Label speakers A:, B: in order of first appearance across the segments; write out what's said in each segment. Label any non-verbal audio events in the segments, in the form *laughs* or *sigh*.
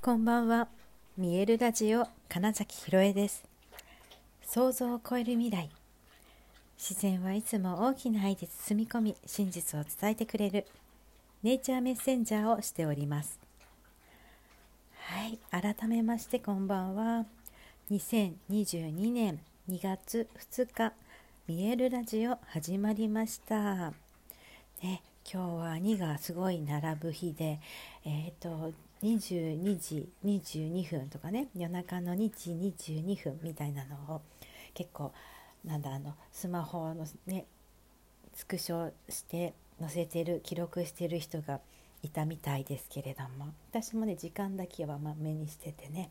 A: こんばんは。見えるラジオ金崎ひろえです。想像を超える未来。自然はいつも大きな愛で包み込み、真実を伝えてくれるネイチャーメッセンジャーをしております。はい、改めましてこんばんは。2022年2月2日、見えるラジオ始まりました。ね、今日は2がすごい並ぶ日で、えっ、と22時22分とかね夜中の2時22分みたいなのを結構なんだあのスマホのねスクショして載せてる記録してる人がいたみたいですけれども私もね時間だけはま目にしててね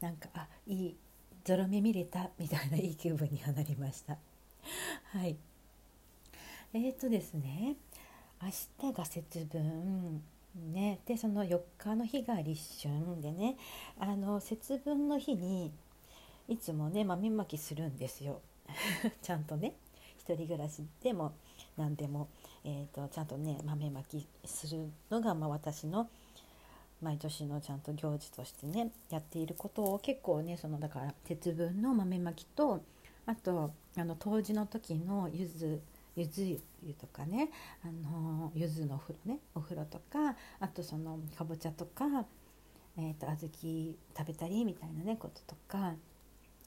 A: なんかあいいゾロ目見れたみたいないい気分にはなりました。*laughs* はい。えー、とですね明日が節分。ね、でその4日の日が立春でね。あの節分の日にいつもね豆まきするんですよ。*laughs* ちゃんとね一人暮らしでも何でも、えーと、ちゃんとね豆まきするのが、まあ、私の毎年のちゃんと行事としてねやっていることを結構ねそのだから節分の豆まきとあとあの冬至の時の柚子ゆず湯とかねあのゆずのお風呂ねお風呂とかあとそのかぼちゃとか、えーと、小豆食べたりみたいなねこととか、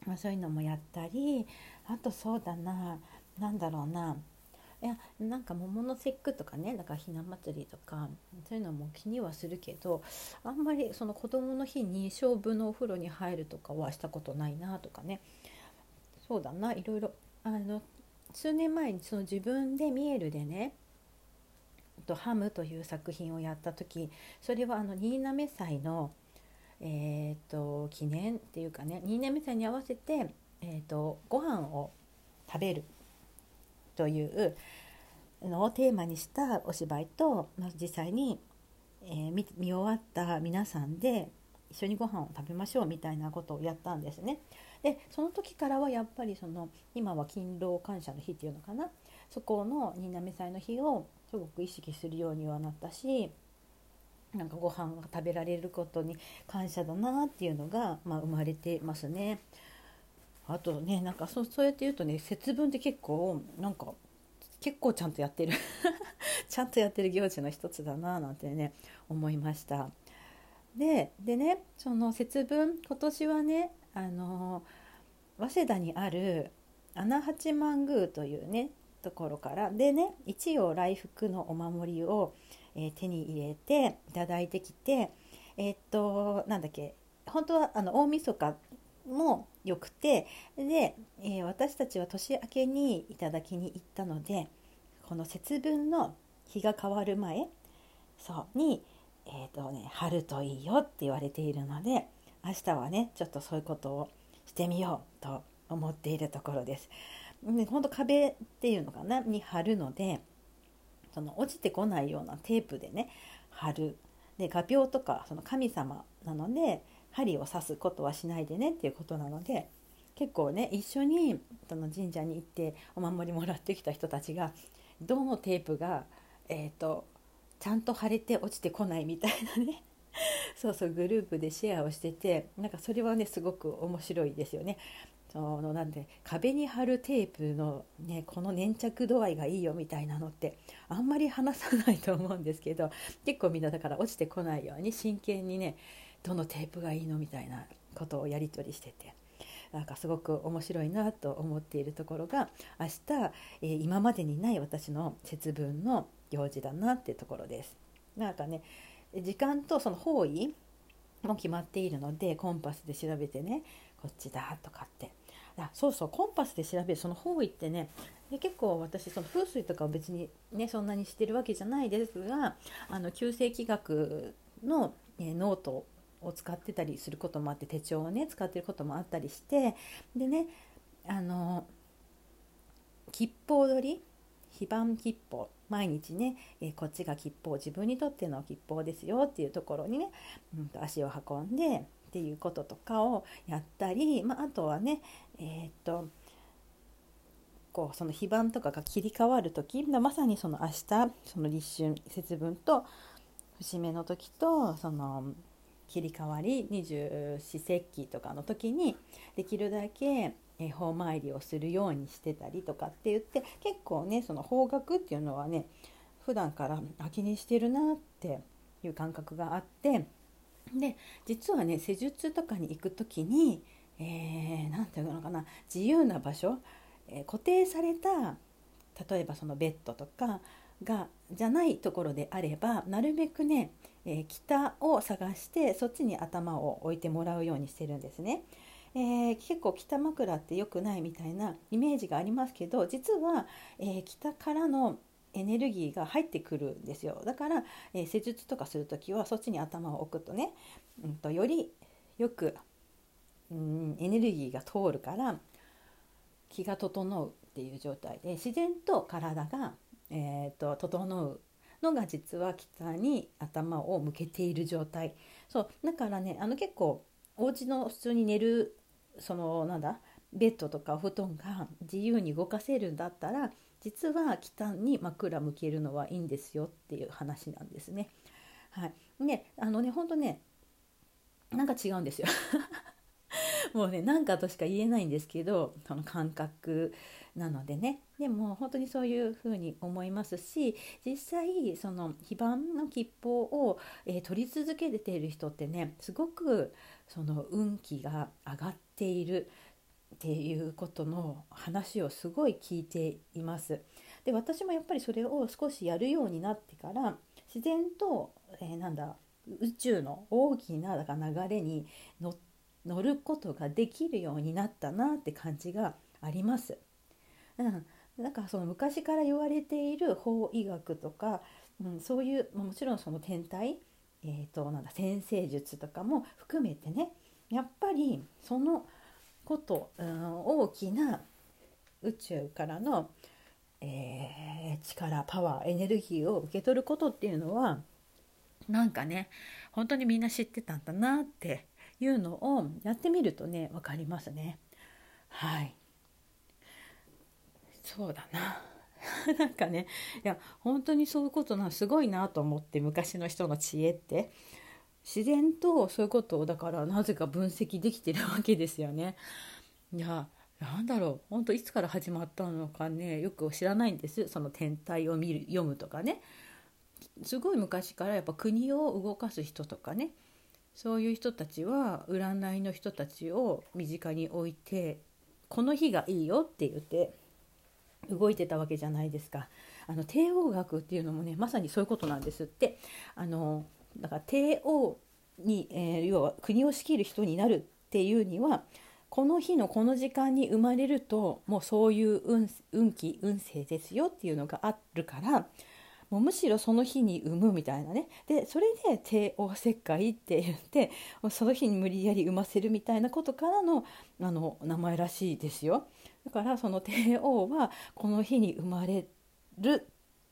A: まあ、そういうのもやったりあとそうだな何だろうないやなんか桃の節句とかねだからひな祭りとかそういうのも気にはするけどあんまりその子供の日に勝負のお風呂に入るとかはしたことないなとかね。そうだないろいろあの数年前にその自分で見えるでね「とハム」という作品をやった時それはあの新滑祭の、えーと、記念っていうかね新滑祭に合わせて、えーと、ご飯を食べるというのをテーマにしたお芝居と、まあ、実際に、えー、見終わった皆さんで一緒にご飯を食べましょうみたいなことをやったんですね。でその時からはやっぱりその今は勤労感謝の日っていうのかなそこの新滑祭の日をすごく意識するようにはなったしなんかご飯が食べられることに感謝だなっていうのが、まあ、生まれてますね。あとねなんかそうそうやって言うとね節分って結構なんか結構ちゃんとやってる *laughs* ちゃんとやってる行事の一つだななんてね思いました。ででねその節分今年はねあの早稲田にある穴八幡宮というねところからでね一葉来福のお守りを、えー、手に入れていただいてきてえー、っとなんだっけ本当はあの大晦日もよくてで、えー、私たちは年明けにいただきに行ったのでこの節分の日が変わる前そうに、えーとね、春といいよって言われているので明日はねちょっとそういうことをしてみようと思っているところです。で本当壁っていうのかな？に貼るのでその落ちてこないようなテープでね貼るで画鋲とかその神様なので針を刺すことはしないでねっていうことなので結構ね一緒にその神社に行ってお守りもらってきた人たちがどのテープが、えーと、ちゃんと貼れて落ちてこないみたいなね *laughs* そうそうグループでシェアをしててなんかそれはねすごく面白いですよね。そのなんで壁に貼るテープの、ね、この粘着度合いがいいよみたいなのってあんまり話さないと思うんですけど結構みんなだから落ちてこないように真剣にねどのテープがいいのみたいなことをやり取りしてて。なんかすごく面白いなと思っているところが明日、え、今までにない私の節分の行事だなっていうところです。なんかね時間とその方位も決まっているのでコンパスで調べてねこっちだとかってあそうそうコンパスで調べるその方位ってねで結構私その風水とかは別にねそんなにしてるわけじゃないですがあの旧世紀学の、えノートを使ってたりすることもあって手帳をね使ってることもあったりしてでねあの吉報取り非番吉報毎日ね、え、こっちが吉報自分にとっての吉報ですよっていうところにね、うん、と足を運んでっていうこととかをやったり、まあ、あとはねえー、っとこうその非番とかが切り替わる時まさにその明日その立春節分と節目の時とその切り替わり二十四節気とかの時にできるだけ恵方参りをするようにしてたりとかって言って結構ねその方角っていうのはね普段から気にしてるなっていう感覚があってで実はね施術とかに行く時に何、えー、て言うのかな自由な場所、えー、固定された例えばそのベッドとかがじゃないところであればなるべくね、えー、北を探してそっちに頭を置いてもらうようにしてるんですね。えー、結構北枕って良くないみたいなイメージがありますけど実は、えー、北からのエネルギーが入ってくるんですよ。だから、えー、施術とかする時はそっちに頭を置くとね、うんと、よりよく、うん、エネルギーが通るから気が整うっていう状態。で自然と体が、えーと、整うのが実は北に頭を向けている状態。そうだからねあの結構お家の普通に寝るそのなんだベッドとか布団が自由に動かせるんだったら実は北に枕向けるのはいいんですよっていう話なんですね。はい、ねあのね本当ねなんか違うんですよ。もうね何かとしか言えないんですけどその感覚なのでねでも本当にそういうふうに思いますし実際その非番の吉報を、えー、取り続けている人ってねすごくその運気が上がっているっていうことの話をすごい聞いています。で私もやっぱりそれを少しやるようになってから自然と、えー、なんだ宇宙の大きな流れに乗っ乗ることができるようになったなって感じがあります。うん、なんかその昔から言われている法医学とか、うん、そういうもちろんその天体、えーと、なんだ先生術とかも含めてねやっぱりそのこと、うん、大きな宇宙からの、えー、力パワーエネルギーを受け取ることっていうのはなんかね本当にみんな知ってたんだなっていうのをやってみるとね分かりますね。はい。そうだな。*laughs* なんかねいや本当にそういうことなすごいなと思って昔の人の知恵って。自然とそういうことをだからなぜか分析できてるわけですよね。いやなんだろう。本当いつから始まったのかねよく知らないんです。その天体を見る読むとかね。すごい昔からやっぱ国を動かす人とかねそういう人たちは占いの人たちを身近に置いてこの日がいいよって言って動いてたわけじゃないですか。あの帝王学っていうのもねまさにそういうことなんですって。あのだから帝王に、えー、要は国を仕切る人になるっていうにはこの日のこの時間に生まれるともうそういう運運気運勢ですよっていうのがあるからもうむしろその日に産むみたいなねでそれで帝王切開って言ってその日に無理やり産ませるみたいなことからのあの名前らしいですよ。だからその帝王はこの日に生まれる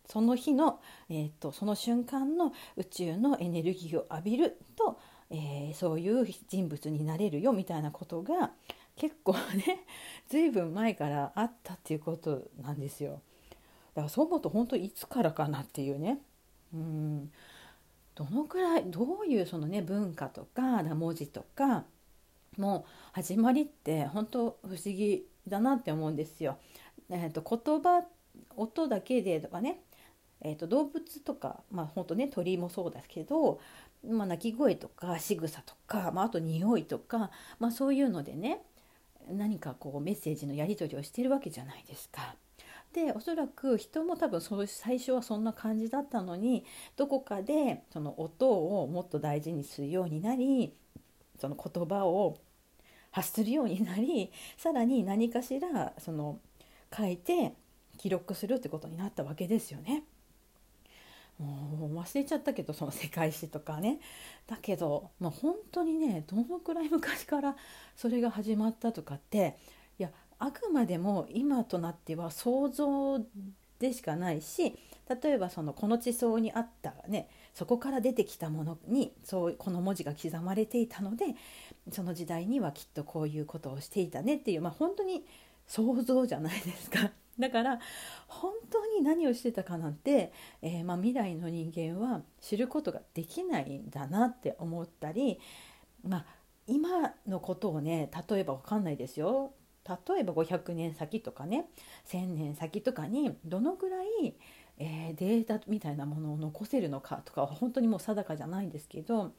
A: その日の、えーと、その瞬間の宇宙のエネルギーを浴びると、えー、そういう人物になれるよみたいなことが結構ね *laughs* 随分前からあったっていうことなんですよ。だからそう思うと本当いつからかなっていうね。うんどのくらいどういうそのね文化とか文字とかもう始まりって本当不思議だなって思うんですよ。えーと、言葉音だけでとかね、えーと、動物とかまあ本当ね鳥もそうですけど、まあ、鳴き声とか仕草とか、まあ、あと匂いとか、まあ、そういうのでね何かこうメッセージのやり取りをしてるわけじゃないですか。でおそらく人も多分そ最初はそんな感じだったのにどこかでその音をもっと大事にするようになりその言葉を発するようになりさらに何かしらその書いて記録するってことになったわけですよね。もう忘れちゃったけどその世界史とかねだけど、まあ、本当にねどのくらい昔からそれが始まったとかってあくまでも今となっては想像でしかないし例えばそのこの地層にあったねそこから出てきたものにそうこの文字が刻まれていたのでその時代にはきっとこういうことをしていたねっていうまあ本当に想像じゃないですか。*laughs* だから本当に何をしてたかなんて、えー、まあ、未来の人間は知ることができないんだなって思ったり、まあ、今のことをね例えば分かんないですよ例えば500年先とかね1,000年先とかにどのぐらい、えー、データみたいなものを残せるのかとかは本当にもう定かじゃないんですけど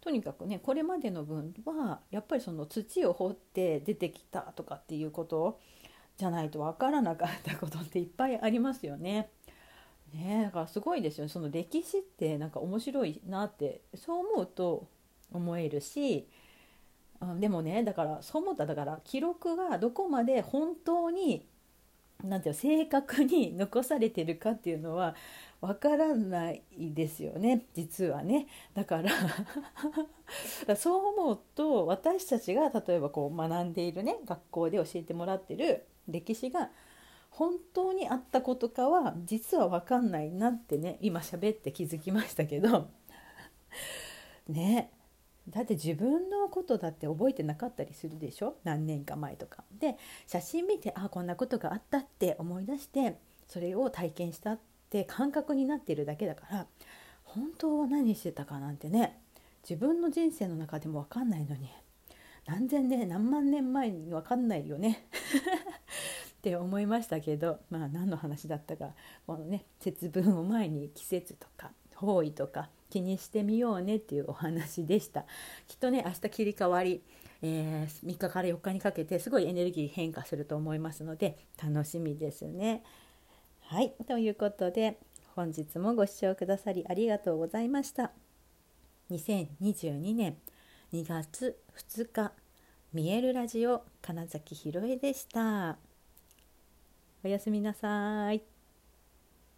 A: とにかくねこれまでの分はやっぱりその土を掘って出てきたとかっていうことじゃないと分からなかったことっていっぱいありますよね。ねだからすごいですよねその歴史ってなんか面白いなってそう思うと思えるし、うん、でもねだからそう思った。だから記録がどこまで本当になんていう正確に *laughs* 残されてるかっていうのはわからないですよね実はね。だからそう思うと私たちが例えばこう学んでいるね学校で教えてもらってる歴史が本当にあったことかは実は分かんないなってね今喋って気づきましたけど。ね。だって自分のことだって覚えてなかったりするでしょ？何年か前とか。で写真見てあこんなことがあったって思い出してそれを体験したって感覚になってるだけだから本当は何してたかなんてね自分の人生の中でも分かんないのに何千年何万年前に分かんないよね *laughs* って思いましたけどまあ何の話だったかこのね節分を前に季節とか方位とか気にしてみようねっていうお話でした *laughs* きっとね明日切り替わり、えー、3日から4日にかけてすごいエネルギー変化すると思いますので楽しみですね。はいということで本日もご視聴くださりありがとうございました。2022年2月2日見えるラジオ金崎ひろえでした。おやすみなさい。